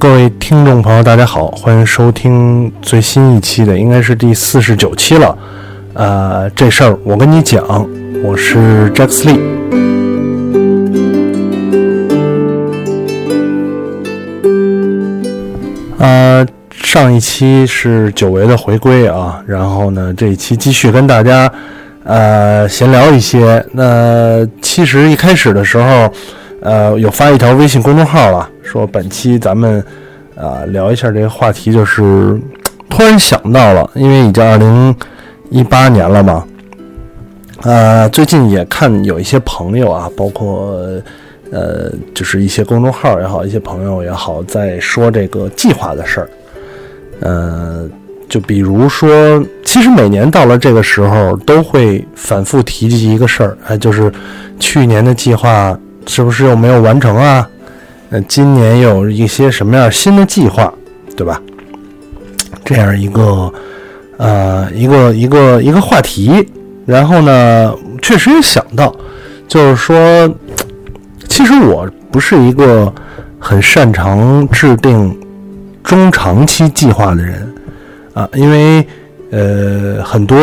各位听众朋友，大家好，欢迎收听最新一期的，应该是第四十九期了。呃，这事儿我跟你讲，我是 Jack Lee。呃，上一期是久违的回归啊，然后呢，这一期继续跟大家呃闲聊一些。那其实一开始的时候，呃，有发一条微信公众号了。说本期咱们啊聊一下这个话题，就是突然想到了，因为已经二零一八年了嘛，呃，最近也看有一些朋友啊，包括呃，就是一些公众号也好，一些朋友也好，在说这个计划的事儿，呃，就比如说，其实每年到了这个时候，都会反复提及一个事儿，哎，就是去年的计划是不是又没有完成啊？那今年有一些什么样新的计划，对吧？这样一个呃一个一个一个话题，然后呢，确实也想到，就是说，其实我不是一个很擅长制定中长期计划的人啊，因为呃很多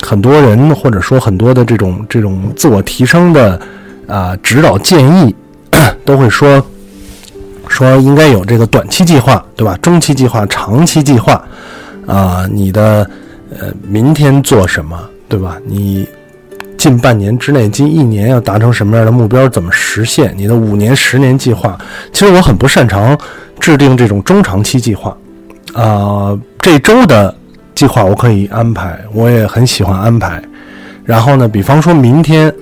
很多人或者说很多的这种这种自我提升的啊指导建议。都会说说应该有这个短期计划，对吧？中期计划、长期计划，啊，你的呃明天做什么，对吧？你近半年之内、近一年要达成什么样的目标，怎么实现？你的五年、十年计划，其实我很不擅长制定这种中长期计划，啊，这周的计划我可以安排，我也很喜欢安排。然后呢，比方说明天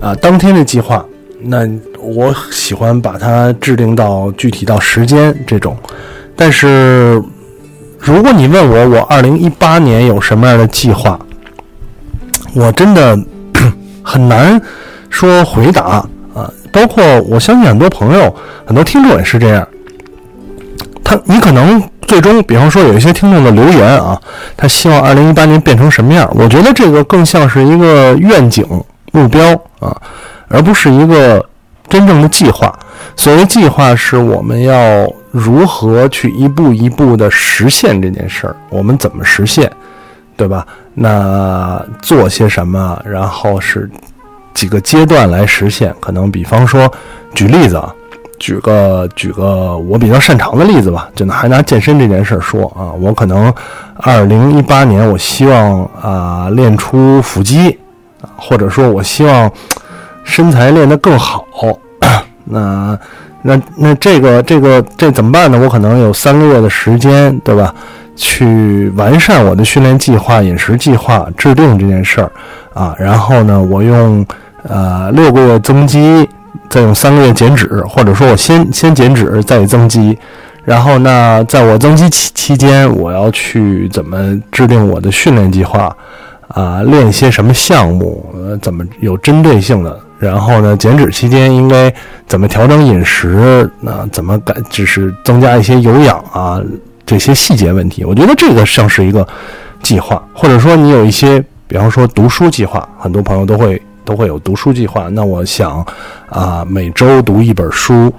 啊，当天的计划，那。我喜欢把它制定到具体到时间这种，但是如果你问我我二零一八年有什么样的计划，我真的 很难说回答啊。包括我相信很多朋友、很多听众也是这样。他你可能最终，比方说有一些听众的留言啊，他希望二零一八年变成什么样？我觉得这个更像是一个愿景目标啊，而不是一个。真正的计划，所谓计划是我们要如何去一步一步的实现这件事儿，我们怎么实现，对吧？那做些什么，然后是几个阶段来实现？可能比方说，举例子啊，举个举个我比较擅长的例子吧，就拿还拿健身这件事儿说啊，我可能二零一八年我希望啊练出腹肌啊，或者说我希望。身材练得更好，那那那这个这个这怎么办呢？我可能有三个月的时间，对吧？去完善我的训练计划、饮食计划，制定这件事儿啊。然后呢，我用呃六个月增肌，再用三个月减脂，或者说我先先减脂再增肌。然后呢在我增肌期期间，我要去怎么制定我的训练计划啊？练一些什么项目？呃，怎么有针对性的？然后呢，减脂期间应该怎么调整饮食？那怎么改？只是增加一些有氧啊，这些细节问题。我觉得这个像是一个计划，或者说你有一些，比方说读书计划，很多朋友都会都会有读书计划。那我想啊，每周读一本书，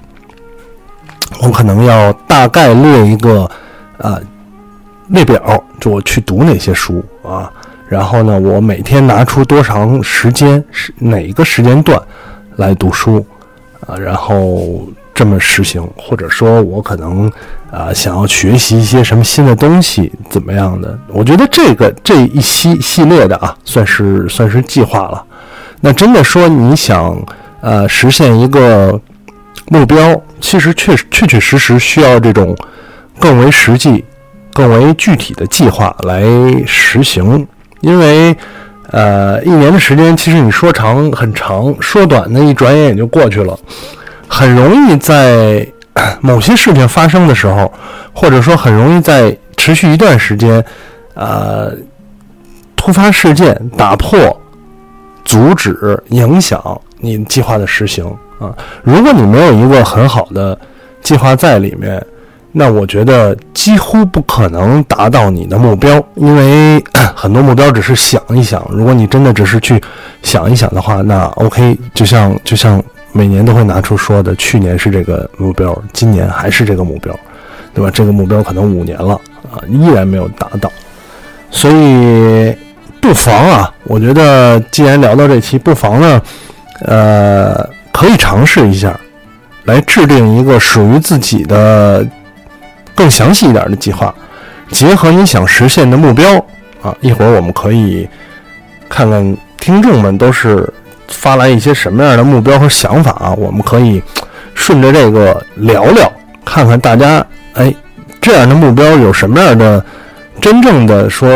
我可能要大概列一个啊列表，就我去读哪些书啊。然后呢，我每天拿出多长时间，是哪一个时间段来读书啊？然后这么实行，或者说我可能啊想要学习一些什么新的东西，怎么样的？我觉得这个这一系系列的啊，算是算是计划了。那真的说你想呃实现一个目标，其实确确确实实需要这种更为实际、更为具体的计划来实行。因为，呃，一年的时间，其实你说长很长，说短呢，一转眼也就过去了，很容易在某些事情发生的时候，或者说很容易在持续一段时间，呃，突发事件打破、阻止、影响你计划的实行啊。如果你没有一个很好的计划在里面。那我觉得几乎不可能达到你的目标，因为 很多目标只是想一想。如果你真的只是去想一想的话，那 OK，就像就像每年都会拿出说的，去年是这个目标，今年还是这个目标，对吧？这个目标可能五年了啊，依然没有达到，所以不妨啊，我觉得既然聊到这期，不妨呢，呃，可以尝试一下，来制定一个属于自己的更详细一点的计划，结合你想实现的目标啊，一会儿我们可以看看听众们都是。发来一些什么样的目标和想法啊？我们可以顺着这个聊聊，看看大家哎这样的目标有什么样的真正的说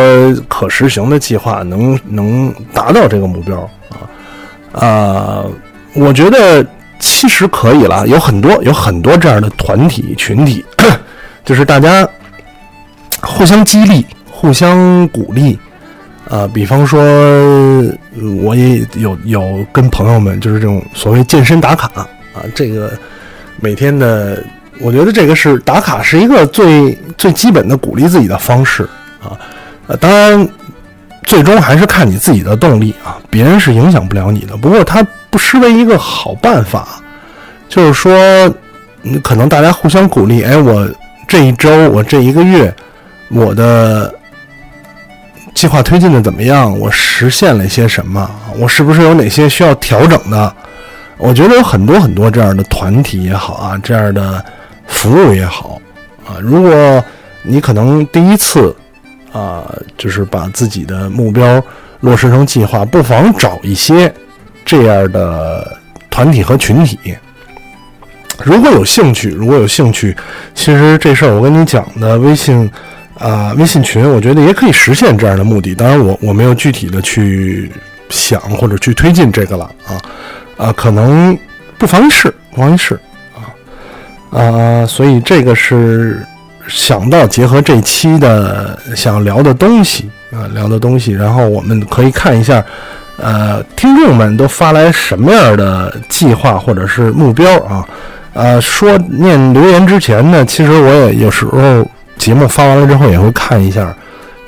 可实行的计划，能能达到这个目标啊？啊，我觉得其实可以了，有很多有很多这样的团体群体，就是大家互相激励、互相鼓励。啊，比方说，我也有有跟朋友们，就是这种所谓健身打卡啊，这个每天的，我觉得这个是打卡是一个最最基本的鼓励自己的方式啊。呃，当然，最终还是看你自己的动力啊，别人是影响不了你的。不过，它不失为一个好办法，就是说，可能大家互相鼓励，哎，我这一周，我这一个月，我的。计划推进的怎么样？我实现了些什么？我是不是有哪些需要调整的？我觉得有很多很多这样的团体也好啊，这样的服务也好啊。如果你可能第一次啊，就是把自己的目标落实成计划，不妨找一些这样的团体和群体。如果有兴趣，如果有兴趣，其实这事儿我跟你讲的微信。啊，微信群，我觉得也可以实现这样的目的。当然，我我没有具体的去想或者去推进这个了啊啊，可能不妨一试，不妨一试啊啊，所以这个是想到结合这期的想聊的东西啊，聊的东西，然后我们可以看一下，呃，听众们都发来什么样的计划或者是目标啊？呃，说念留言之前呢，其实我也有时候。节目发完了之后，也会看一下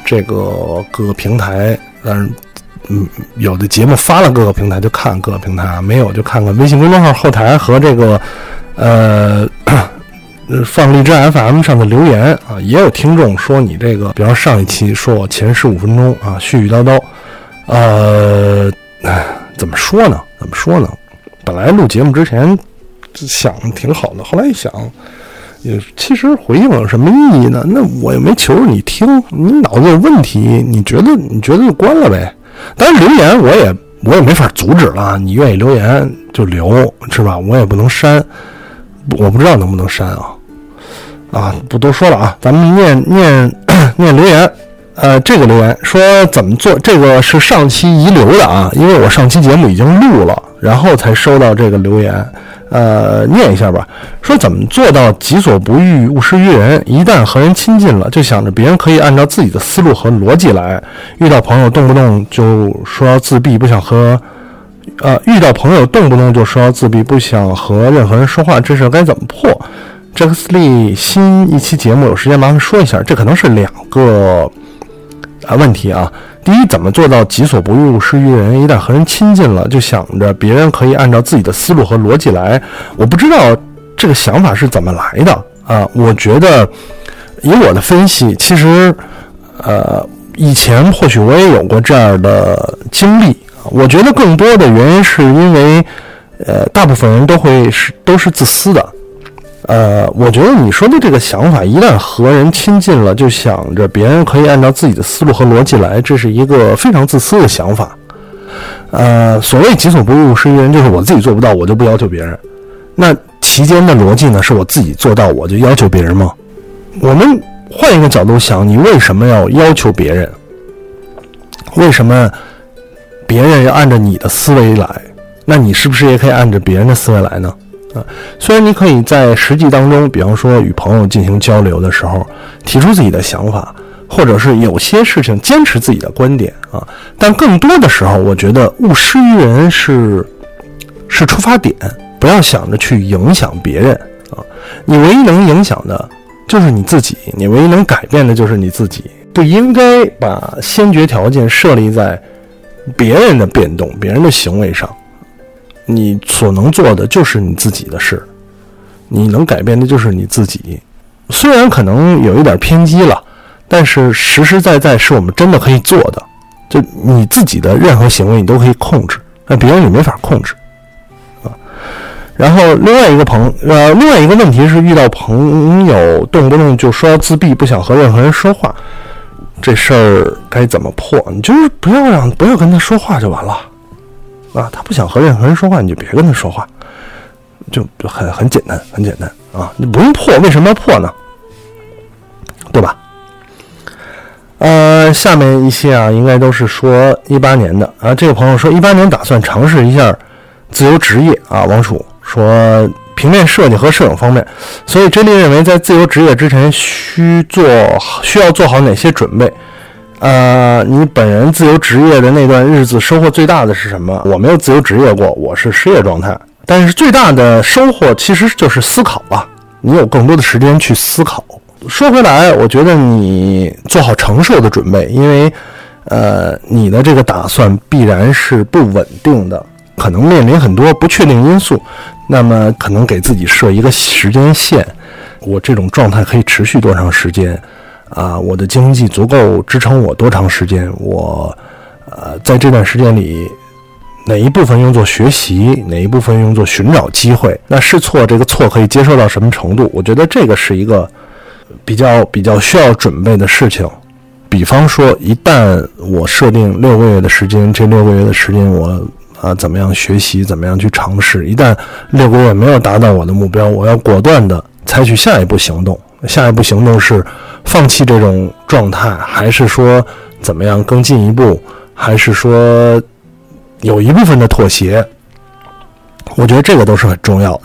这个各个平台。但是，嗯，有的节目发了各个平台就看各个平台，没有就看看微信公众号后台和这个呃放荔枝 FM 上的留言啊。也有听众说你这个，比方上一期说我前十五分钟啊絮絮叨叨，呃，怎么说呢？怎么说呢？本来录节目之前想挺好的，后来一想。也其实回应有什么意义呢？那我也没求着你听，你脑子有问题，你觉得你觉得就关了呗。当然留言我也我也没法阻止了，你愿意留言就留，是吧？我也不能删，我不知道能不能删啊。啊，不多说了啊，咱们念念 念留言。呃，这个留言说怎么做？这个是上期遗留的啊，因为我上期节目已经录了，然后才收到这个留言。呃，念一下吧。说怎么做到己所不欲，勿施于人？一旦和人亲近了，就想着别人可以按照自己的思路和逻辑来。遇到朋友动不动就说要自闭，不想和……呃，遇到朋友动不动就说要自闭，不想和任何人说话，这事该怎么破？这个斯利新一期节目有时间麻烦说一下。这可能是两个啊问题啊。第一，怎么做到己所不欲，勿施于人？一旦和人亲近了，就想着别人可以按照自己的思路和逻辑来。我不知道这个想法是怎么来的啊？我觉得，以我的分析，其实，呃，以前或许我也有过这样的经历。我觉得更多的原因是因为，呃，大部分人都会是都是自私的。呃，我觉得你说的这个想法，一旦和人亲近了，就想着别人可以按照自己的思路和逻辑来，这是一个非常自私的想法。呃，所谓己所不欲，勿施于人，就是我自己做不到，我就不要求别人。那其间的逻辑呢？是我自己做到，我就要求别人吗？我们换一个角度想，你为什么要要求别人？为什么别人要按照你的思维来？那你是不是也可以按照别人的思维来呢？虽然你可以在实际当中，比方说与朋友进行交流的时候，提出自己的想法，或者是有些事情坚持自己的观点啊，但更多的时候，我觉得勿施于人是是出发点，不要想着去影响别人啊。你唯一能影响的就是你自己，你唯一能改变的就是你自己，不应该把先决条件设立在别人的变动、别人的行为上。你所能做的就是你自己的事，你能改变的就是你自己。虽然可能有一点偏激了，但是实实在在是我们真的可以做的。就你自己的任何行为，你都可以控制，那别人你没法控制啊。然后另外一个朋呃，另外一个问题是遇到朋友动不动就说自闭，不想和任何人说话，这事儿该怎么破？你就是不要让不要跟他说话就完了。啊，他不想和任何人说话，你就别跟他说话，就就很很简单，很简单啊，你不用破，为什么要破呢？对吧？呃，下面一些啊，应该都是说一八年的啊。这个朋友说一八年打算尝试一下自由职业啊。王楚说平面设计和摄影方面，所以 J 莉认为在自由职业之前需做需要做好哪些准备？呃，你本人自由职业的那段日子收获最大的是什么？我没有自由职业过，我是失业状态。但是最大的收获其实就是思考吧，你有更多的时间去思考。说回来，我觉得你做好承受的准备，因为，呃，你的这个打算必然是不稳定的，可能面临很多不确定因素。那么，可能给自己设一个时间线，我这种状态可以持续多长时间？啊，我的经济足够支撑我多长时间？我，呃，在这段时间里，哪一部分用作学习，哪一部分用作寻找机会？那试错这个错可以接受到什么程度？我觉得这个是一个比较比较需要准备的事情。比方说，一旦我设定六个月的时间，这六个月的时间我啊怎么样学习，怎么样去尝试？一旦六个月没有达到我的目标，我要果断的采取下一步行动。下一步行动是放弃这种状态，还是说怎么样更进一步，还是说有一部分的妥协？我觉得这个都是很重要的。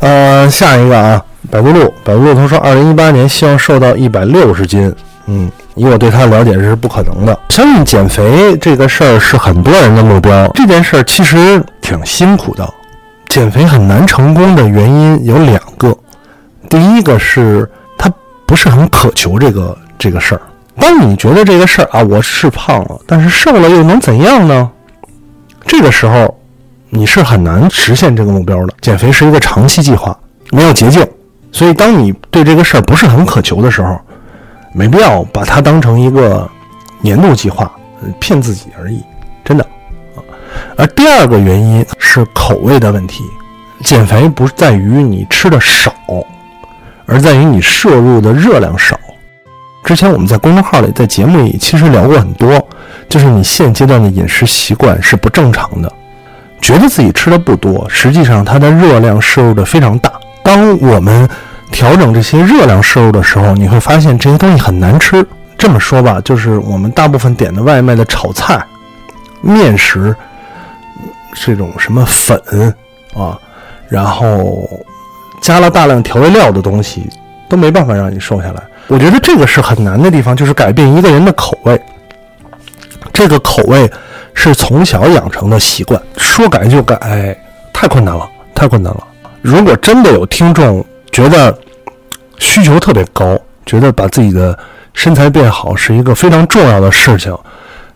呃，下一个啊，百度路，百度路他说，二零一八年希望瘦到一百六十斤。嗯，以我对他的了解，这是不可能的。相信减肥这个事儿是很多人的目标，这件事儿其实挺辛苦的。减肥很难成功的原因有两个。第一个是他不是很渴求这个这个事儿。当你觉得这个事儿啊，我是胖了，但是瘦了又能怎样呢？这个时候你是很难实现这个目标的。减肥是一个长期计划，没有捷径。所以，当你对这个事儿不是很渴求的时候，没必要把它当成一个年度计划，骗自己而已，真的。而第二个原因是口味的问题。减肥不在于你吃的少。而在于你摄入的热量少。之前我们在公众号里、在节目里其实聊过很多，就是你现阶段的饮食习惯是不正常的，觉得自己吃的不多，实际上它的热量摄入的非常大。当我们调整这些热量摄入的时候，你会发现这些东西很难吃。这么说吧，就是我们大部分点的外卖的炒菜、面食，这种什么粉啊，然后。加了大量调味料的东西，都没办法让你瘦下来。我觉得这个是很难的地方，就是改变一个人的口味。这个口味是从小养成的习惯，说改就改，太困难了，太困难了。如果真的有听众觉得需求特别高，觉得把自己的身材变好是一个非常重要的事情，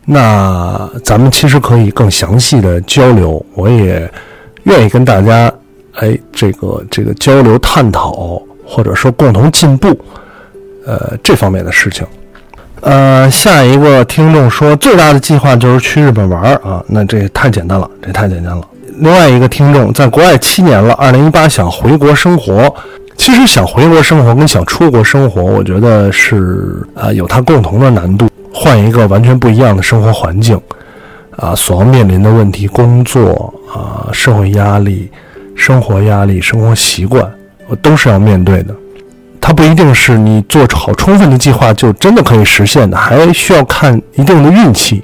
那咱们其实可以更详细的交流。我也愿意跟大家。哎，这个这个交流探讨，或者说共同进步，呃，这方面的事情。呃，下一个听众说，最大的计划就是去日本玩啊，那这也太简单了，这太简单了。另外一个听众在国外七年了，二零一八想回国生活。其实想回国生活跟想出国生活，我觉得是啊，有它共同的难度，换一个完全不一样的生活环境，啊，所要面临的问题，工作啊，社会压力。生活压力、生活习惯，我都是要面对的。它不一定是你做好充分的计划就真的可以实现的，还需要看一定的运气。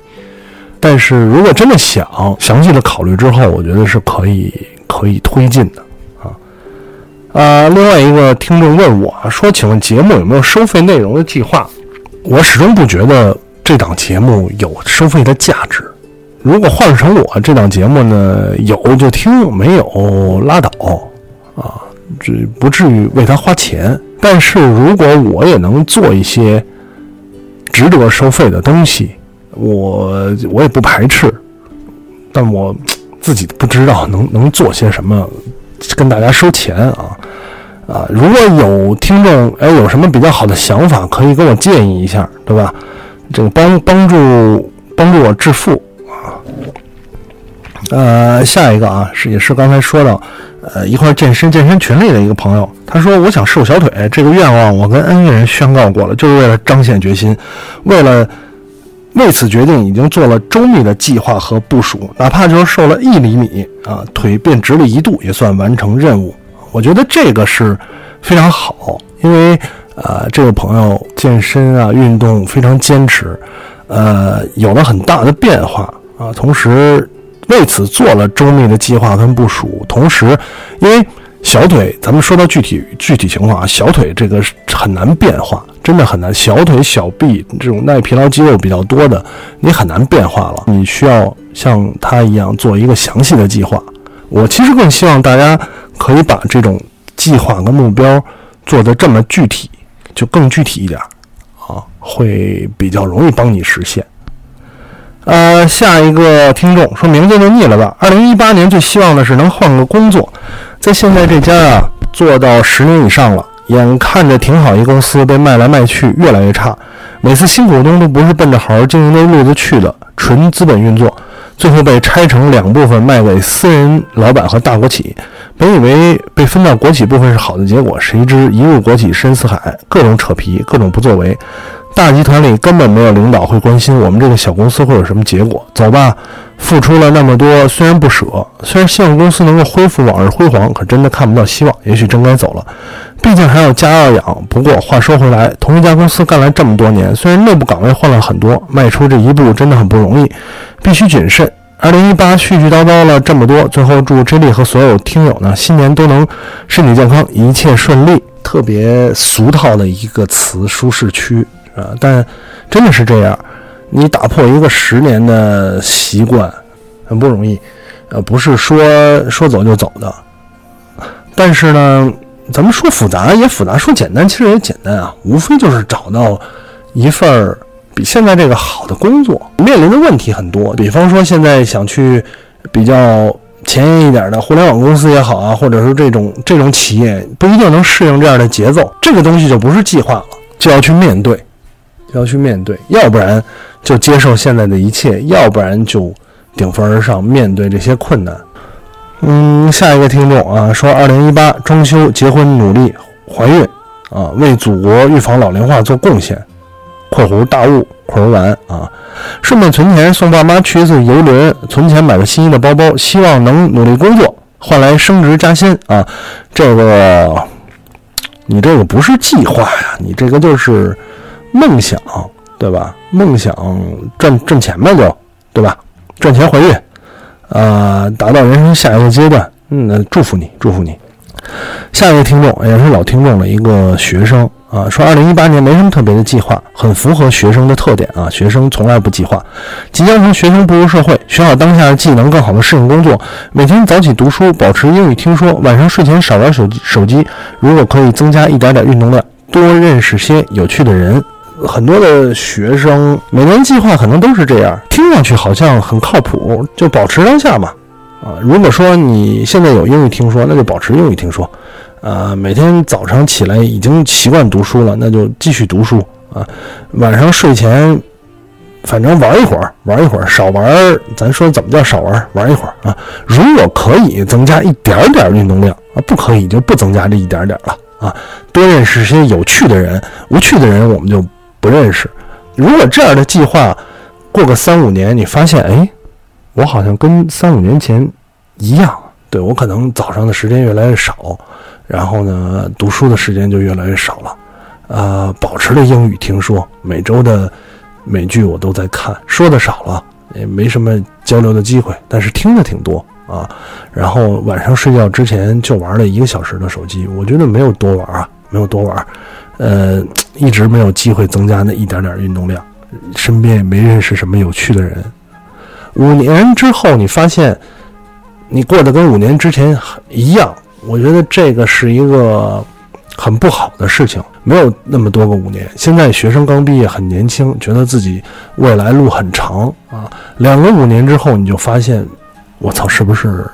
但是如果真的想详细的考虑之后，我觉得是可以可以推进的啊。啊，另外一个听众问我说：“请问节目有没有收费内容的计划？”我始终不觉得这档节目有收费的价值。如果换成我这档节目呢，有就听，没有拉倒，啊，这不至于为他花钱。但是如果我也能做一些值得收费的东西，我我也不排斥。但我自己不知道能 能做些什么，跟大家收钱啊啊！如果有听众哎有什么比较好的想法，可以跟我建议一下，对吧？这个帮帮助帮助我致富。呃，下一个啊是也是刚才说到，呃一块健身健身群里的一个朋友，他说我想瘦小腿，这个愿望我跟 N 个人宣告过了，就是为了彰显决心，为了。为此决定，已经做了周密的计划和部署，哪怕就是瘦了一厘米啊，腿变直了一度，也算完成任务。我觉得这个是非常好，因为呃，这位朋友健身啊，运动非常坚持，呃，有了很大的变化啊，同时为此做了周密的计划跟部署，同时因为。小腿，咱们说到具体具体情况啊，小腿这个很难变化，真的很难。小腿、小臂这种耐疲劳肌肉比较多的，你很难变化了。你需要像他一样做一个详细的计划。我其实更希望大家可以把这种计划跟目标做得这么具体，就更具体一点啊，会比较容易帮你实现。呃，下一个听众说名字就腻了吧？二零一八年最希望的是能换个工作。在现在这家啊，做到十年以上了，眼看着挺好一公司被卖来卖去，越来越差。每次新股东都不是奔着好好经营的路子去的，纯资本运作，最后被拆成两部分卖给私人老板和大国企。本以为被分到国企部分是好的结果，谁知一入国企深似海，各种扯皮，各种不作为。大集团里根本没有领导会关心我们这个小公司会有什么结果。走吧，付出了那么多，虽然不舍，虽然希望公司能够恢复往日辉煌，可真的看不到希望。也许真该走了，毕竟还有家要养。不过话说回来，同一家公司干了这么多年，虽然内部岗位换了很多，迈出这一步真的很不容易，必须谨慎。二零一八絮絮叨叨了这么多，最后祝 J 莉和所有听友呢，新年都能身体健康，一切顺利。特别俗套的一个词，舒适区。啊，但真的是这样，你打破一个十年的习惯很不容易，呃，不是说说走就走的。但是呢，咱们说复杂也复杂，说简单其实也简单啊，无非就是找到一份儿比现在这个好的工作。面临的问题很多，比方说现在想去比较前沿一点的互联网公司也好啊，或者说这种这种企业不一定能适应这样的节奏，这个东西就不是计划了，就要去面对。要去面对，要不然就接受现在的一切，要不然就顶风而上，面对这些困难。嗯，下一个听众啊，说二零一八装修、结婚、努力、怀孕啊，为祖国预防老龄化做贡献（括弧大物括弧完啊），顺便存钱送爸妈去一次游轮，存钱买个心仪的包包，希望能努力工作换来升职加薪啊。这个你这个不是计划呀，你这个就是。梦想，对吧？梦想赚挣钱呗，就对吧？赚钱怀孕，呃，达到人生下一个阶段。嗯，祝福你，祝福你。下一位听众也是老听众的，一个学生啊，说二零一八年没什么特别的计划，很符合学生的特点啊。学生从来不计划，即将从学生步入社会，学好当下的技能，更好的适应工作。每天早起读书，保持英语听说，晚上睡前少玩手机手机。如果可以增加一点点运动量，多认识些有趣的人。很多的学生每年计划可能都是这样，听上去好像很靠谱，就保持当下嘛。啊，如果说你现在有英语听说，那就保持英语听说。啊，每天早上起来已经习惯读书了，那就继续读书啊。晚上睡前，反正玩一会儿，玩一会儿，少玩。咱说怎么叫少玩？玩一会儿啊。如果可以增加一点点运动量啊，不可以就不增加这一点点了啊。多认识些有趣的人，无趣的人我们就。不认识。如果这样的计划过个三五年，你发现，哎，我好像跟三五年前一样。对我可能早上的时间越来越少，然后呢，读书的时间就越来越少了。呃，保持了英语听说，每周的美剧我都在看，说的少了，也没什么交流的机会，但是听的挺多啊。然后晚上睡觉之前就玩了一个小时的手机，我觉得没有多玩啊，没有多玩。呃，一直没有机会增加那一点点运动量，身边也没认识什么有趣的人。五年之后，你发现你过得跟五年之前一样，我觉得这个是一个很不好的事情。没有那么多个五年，现在学生刚毕业，很年轻，觉得自己未来路很长啊。两个五年之后，你就发现我操，是不是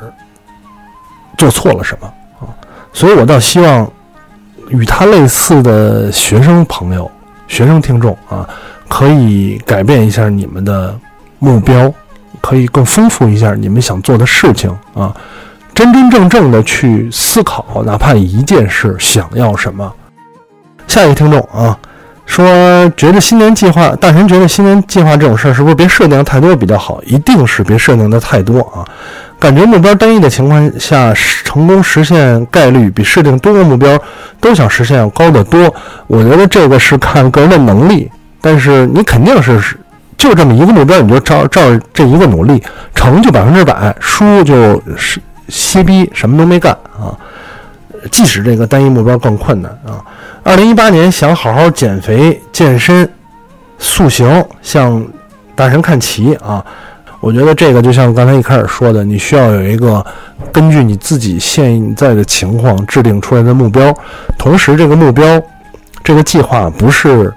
做错了什么啊？所以我倒希望与他类似的学生朋友、学生听众啊，可以改变一下你们的目标，可以更丰富一下你们想做的事情啊，真真正正的去思考，哪怕一件事想要什么。下一个听众啊。说觉得新年计划，大神觉得新年计划这种事儿是不是别设定太多比较好？一定是别设定的太多啊！感觉目标单一的情况下，成功实现概率比设定多个目标都想实现要高得多。我觉得这个是看个人的能力，但是你肯定是就这么一个目标，你就照照这一个努力，成就百分之百，输就是歇逼，什么都没干啊！即使这个单一目标更困难啊！二零一八年想好好减肥、健身、塑形，向大神看齐啊！我觉得这个就像刚才一开始说的，你需要有一个根据你自己现在的情况制定出来的目标，同时这个目标、这个计划不是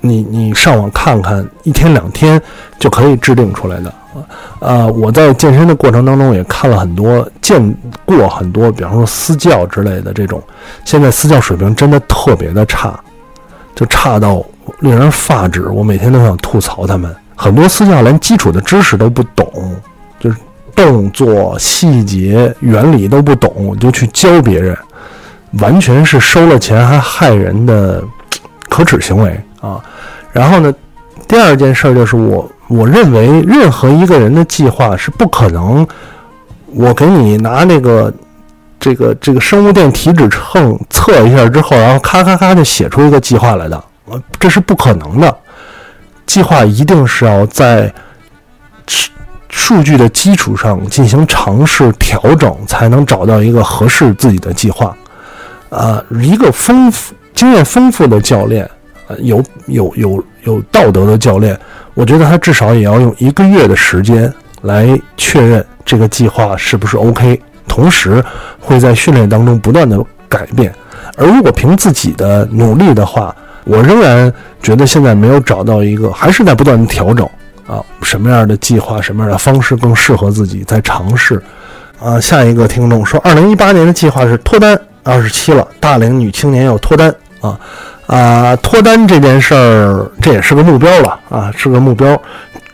你你上网看看一天两天就可以制定出来的。呃，我在健身的过程当中也看了很多，见过很多，比方说私教之类的这种，现在私教水平真的特别的差，就差到令人发指。我每天都想吐槽他们，很多私教连基础的知识都不懂，就是动作细节原理都不懂，就去教别人，完全是收了钱还害人的可耻行为啊！然后呢，第二件事就是我。我认为任何一个人的计划是不可能，我给你拿那个这个这个生物电体脂秤测一下之后，然后咔咔咔就写出一个计划来的，这是不可能的。计划一定是要在数据的基础上进行尝试调整，才能找到一个合适自己的计划。啊，一个丰富经验丰富的教练，呃，有有有有道德的教练。我觉得他至少也要用一个月的时间来确认这个计划是不是 OK，同时会在训练当中不断的改变。而如果凭自己的努力的话，我仍然觉得现在没有找到一个，还是在不断的调整啊，什么样的计划，什么样的方式更适合自己，在尝试。啊，下一个听众说，二零一八年的计划是脱单，二十七了，大龄女青年要脱单啊。啊，脱单这件事儿，这也是个目标了啊，是个目标。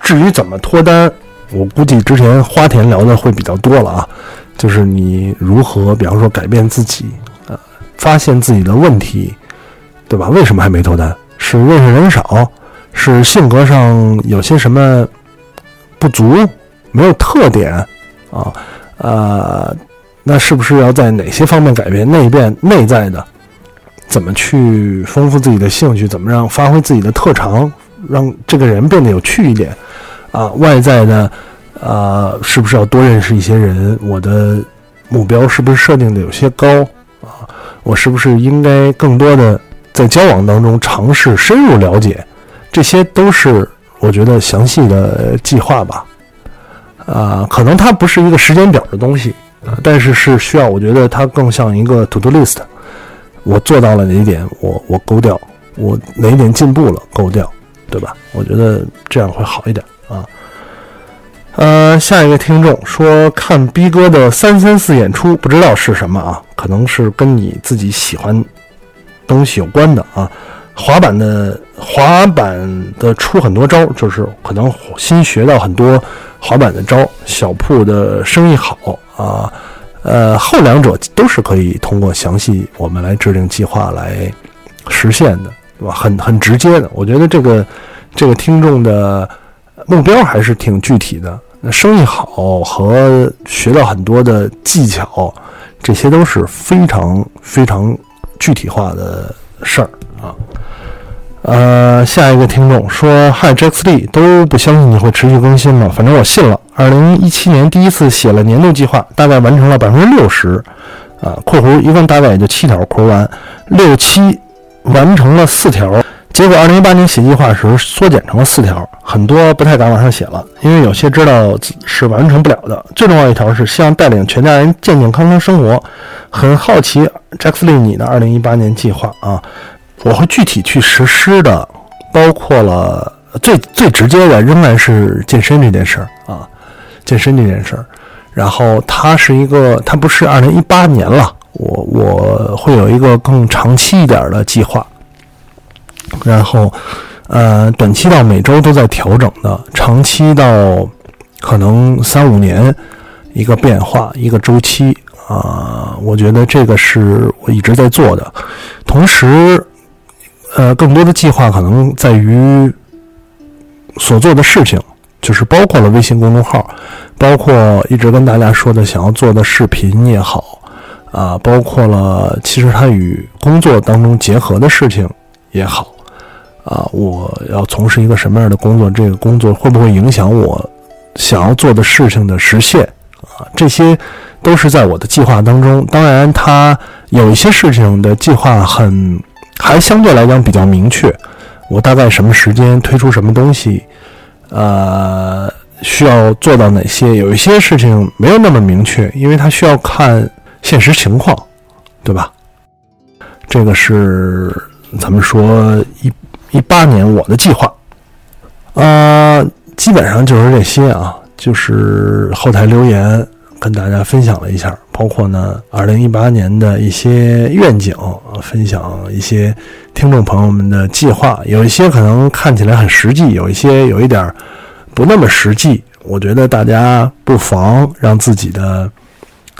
至于怎么脱单，我估计之前花田聊的会比较多了啊。就是你如何，比方说改变自己，呃，发现自己的问题，对吧？为什么还没脱单？是认识人少，是性格上有些什么不足，没有特点啊？呃，那是不是要在哪些方面改变？内变内在的？怎么去丰富自己的兴趣？怎么让发挥自己的特长，让这个人变得有趣一点？啊，外在的，呃，是不是要多认识一些人？我的目标是不是设定的有些高？啊，我是不是应该更多的在交往当中尝试深入了解？这些都是我觉得详细的计划吧。啊，可能它不是一个时间表的东西，但是是需要，我觉得它更像一个 to do list。我做到了哪一点，我我勾掉；我哪一点进步了，勾掉，对吧？我觉得这样会好一点啊。呃，下一个听众说看逼哥的三三四演出，不知道是什么啊？可能是跟你自己喜欢东西有关的啊。滑板的滑板的出很多招，就是可能新学到很多滑板的招。小铺的生意好啊。呃，后两者都是可以通过详细我们来制定计划来实现的，对吧？很很直接的。我觉得这个这个听众的目标还是挺具体的。那生意好和学到很多的技巧，这些都是非常非常具体化的事儿啊。呃，下一个听众说：“Hi Jack 都不相信你会持续更新吗？反正我信了。二零一七年第一次写了年度计划，大概完成了百分之六十，啊，括弧一共大概也就七条，括完六七完成了四条，结果二零一八年写计划时缩减成了四条，很多不太敢往上写了，因为有些知道是完成不了的。最重要一条是希望带领全家人健健康康生活，很好奇 Jack 你的二零一八年计划啊。”我会具体去实施的，包括了最最直接的仍然是健身这件事儿啊，健身这件事儿。然后它是一个，它不是二零一八年了，我我会有一个更长期一点的计划。然后，呃，短期到每周都在调整的，长期到可能三五年一个变化一个周期啊，我觉得这个是我一直在做的。同时，呃，更多的计划可能在于所做的事情，就是包括了微信公众号，包括一直跟大家说的想要做的视频也好啊，包括了其实它与工作当中结合的事情也好。啊，我要从事一个什么样的工作？这个工作会不会影响我想要做的事情的实现？啊，这些都是在我的计划当中。当然，它有一些事情的计划很还相对来讲比较明确。我大概什么时间推出什么东西？呃，需要做到哪些？有一些事情没有那么明确，因为它需要看现实情况，对吧？这个是咱们说一。一八年我的计划，呃，基本上就是这些啊，就是后台留言跟大家分享了一下，包括呢，二零一八年的一些愿景，分享一些听众朋友们的计划，有一些可能看起来很实际，有一些有一点不那么实际，我觉得大家不妨让自己的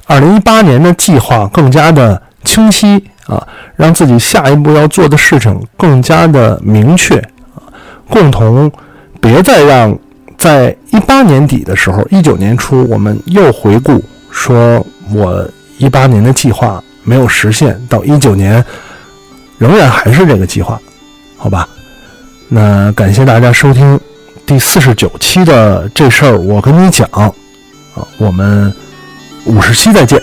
二零一八年的计划更加的清晰。啊，让自己下一步要做的事情更加的明确啊，共同别再让在一八年底的时候，一九年初我们又回顾说，我一八年的计划没有实现，到一九年仍然还是这个计划，好吧？那感谢大家收听第四十九期的这事儿，我跟你讲啊，我们五十期再见。